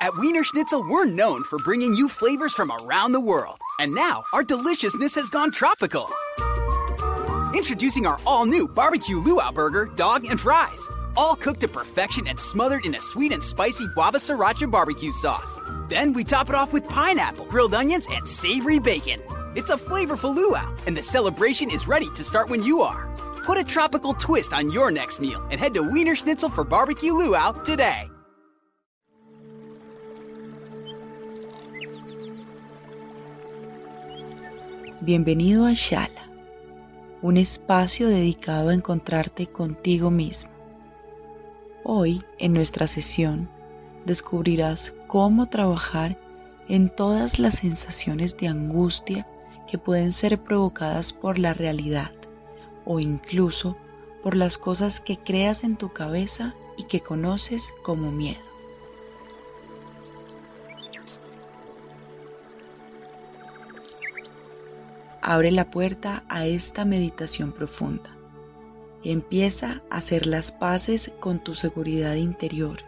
At Wiener Schnitzel, we're known for bringing you flavors from around the world. And now, our deliciousness has gone tropical. Introducing our all new barbecue luau burger, dog, and fries. All cooked to perfection and smothered in a sweet and spicy guava sriracha barbecue sauce. Then we top it off with pineapple, grilled onions, and savory bacon. It's a flavorful luau, and the celebration is ready to start when you are. Put a tropical twist on your next meal and head to Wiener Schnitzel for barbecue luau today. Bienvenido a Shala, un espacio dedicado a encontrarte contigo mismo. Hoy, en nuestra sesión, descubrirás cómo trabajar en todas las sensaciones de angustia que pueden ser provocadas por la realidad o incluso por las cosas que creas en tu cabeza y que conoces como miedo. Abre la puerta a esta meditación profunda. Empieza a hacer las paces con tu seguridad interior.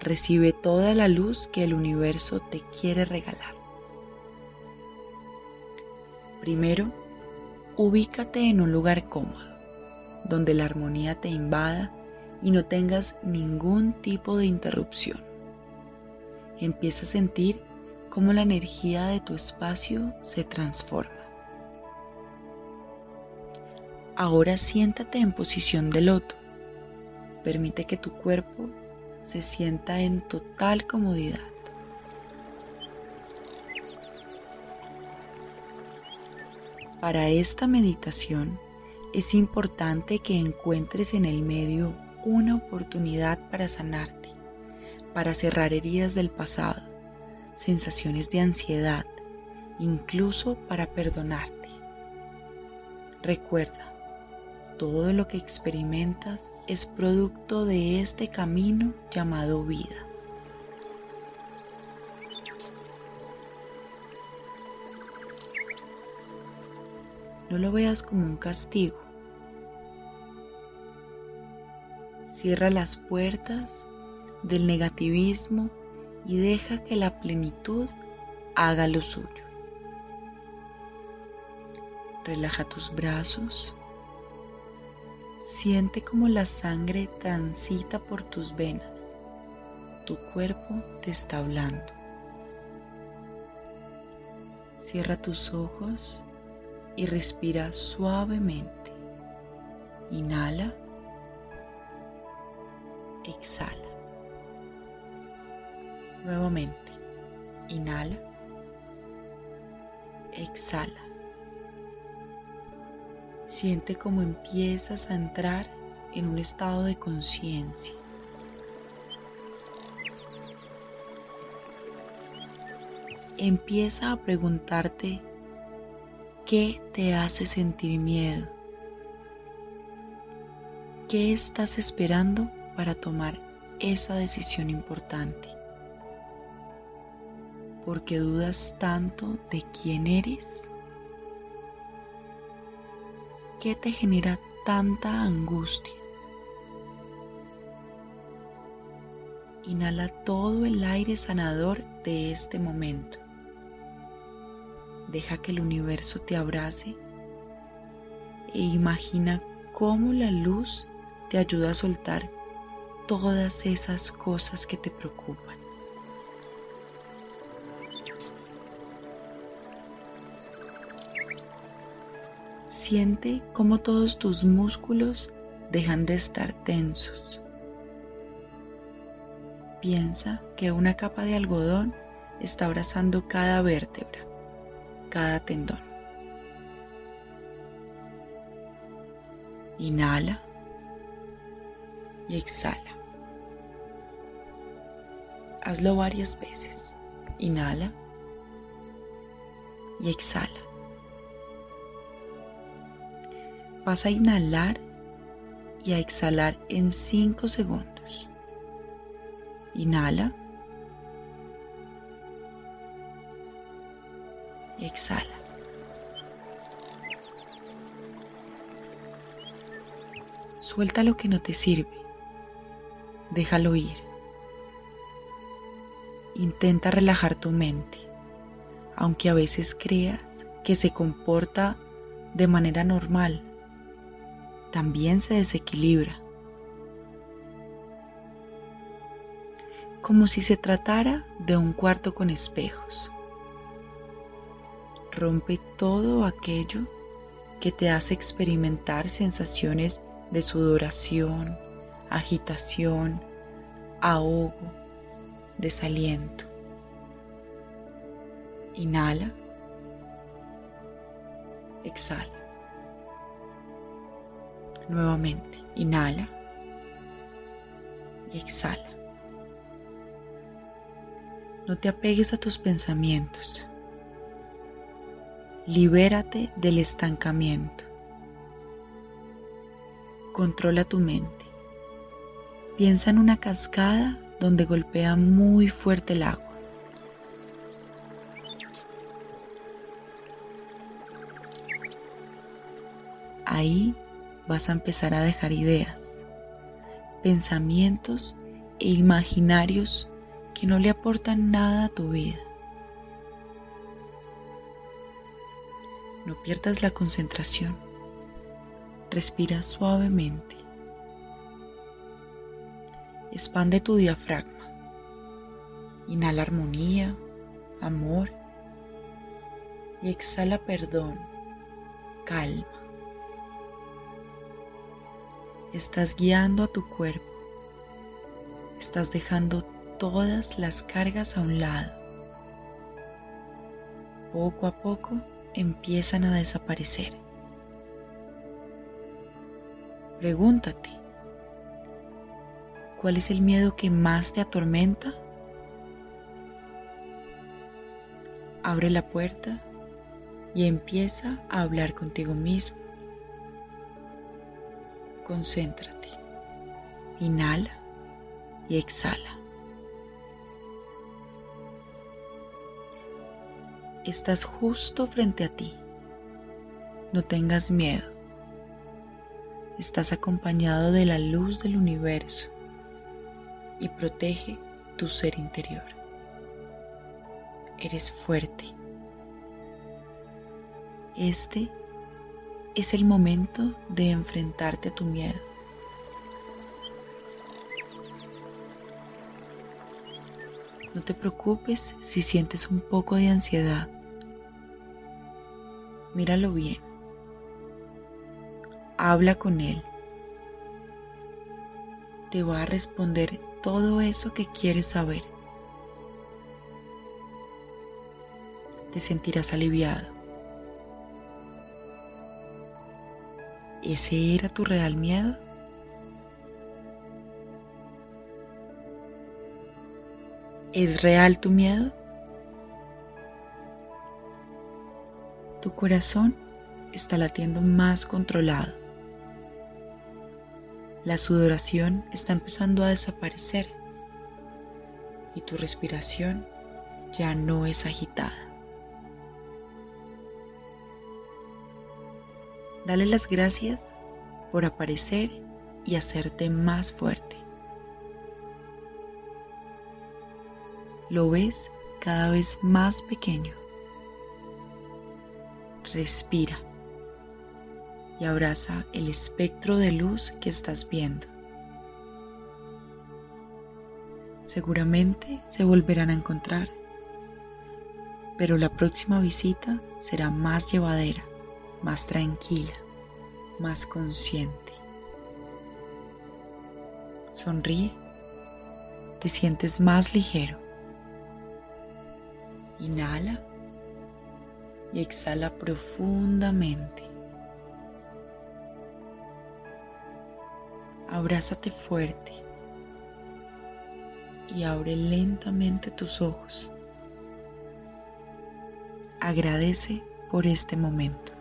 Recibe toda la luz que el universo te quiere regalar. Primero, ubícate en un lugar cómodo, donde la armonía te invada y no tengas ningún tipo de interrupción. Empieza a sentir cómo la energía de tu espacio se transforma. Ahora siéntate en posición de loto. Permite que tu cuerpo se sienta en total comodidad. Para esta meditación es importante que encuentres en el medio una oportunidad para sanarte, para cerrar heridas del pasado, sensaciones de ansiedad, incluso para perdonarte. Recuerda, todo lo que experimentas es producto de este camino llamado vida. No lo veas como un castigo. Cierra las puertas del negativismo y deja que la plenitud haga lo suyo. Relaja tus brazos Siente como la sangre transita por tus venas. Tu cuerpo te está hablando. Cierra tus ojos y respira suavemente. Inhala. Exhala. Nuevamente. Inhala. Exhala. Siente como empiezas a entrar en un estado de conciencia. Empieza a preguntarte qué te hace sentir miedo. ¿Qué estás esperando para tomar esa decisión importante? ¿Por qué dudas tanto de quién eres? ¿Qué te genera tanta angustia? Inhala todo el aire sanador de este momento. Deja que el universo te abrace e imagina cómo la luz te ayuda a soltar todas esas cosas que te preocupan. Siente cómo todos tus músculos dejan de estar tensos. Piensa que una capa de algodón está abrazando cada vértebra, cada tendón. Inhala y exhala. Hazlo varias veces. Inhala y exhala. Vas a inhalar y a exhalar en 5 segundos. Inhala. Y exhala. Suelta lo que no te sirve. Déjalo ir. Intenta relajar tu mente, aunque a veces creas que se comporta de manera normal también se desequilibra. Como si se tratara de un cuarto con espejos. Rompe todo aquello que te hace experimentar sensaciones de sudoración, agitación, ahogo, desaliento. Inhala. Exhala. Nuevamente, inhala y exhala. No te apegues a tus pensamientos. Libérate del estancamiento. Controla tu mente. Piensa en una cascada donde golpea muy fuerte el agua. Ahí vas a empezar a dejar ideas, pensamientos e imaginarios que no le aportan nada a tu vida. No pierdas la concentración. Respira suavemente. Expande tu diafragma. Inhala armonía, amor y exhala perdón, calma. Estás guiando a tu cuerpo. Estás dejando todas las cargas a un lado. Poco a poco empiezan a desaparecer. Pregúntate, ¿cuál es el miedo que más te atormenta? Abre la puerta y empieza a hablar contigo mismo. Concéntrate. Inhala y exhala. Estás justo frente a ti. No tengas miedo. Estás acompañado de la luz del universo y protege tu ser interior. Eres fuerte. Este es el momento de enfrentarte a tu miedo. No te preocupes si sientes un poco de ansiedad. Míralo bien. Habla con él. Te va a responder todo eso que quieres saber. Te sentirás aliviado. ¿Ese era tu real miedo? ¿Es real tu miedo? Tu corazón está latiendo más controlado. La sudoración está empezando a desaparecer y tu respiración ya no es agitada. Dale las gracias por aparecer y hacerte más fuerte. Lo ves cada vez más pequeño. Respira y abraza el espectro de luz que estás viendo. Seguramente se volverán a encontrar, pero la próxima visita será más llevadera, más tranquila, más consciente. Sonríe, te sientes más ligero. Inhala y exhala profundamente. Abrázate fuerte y abre lentamente tus ojos. Agradece por este momento.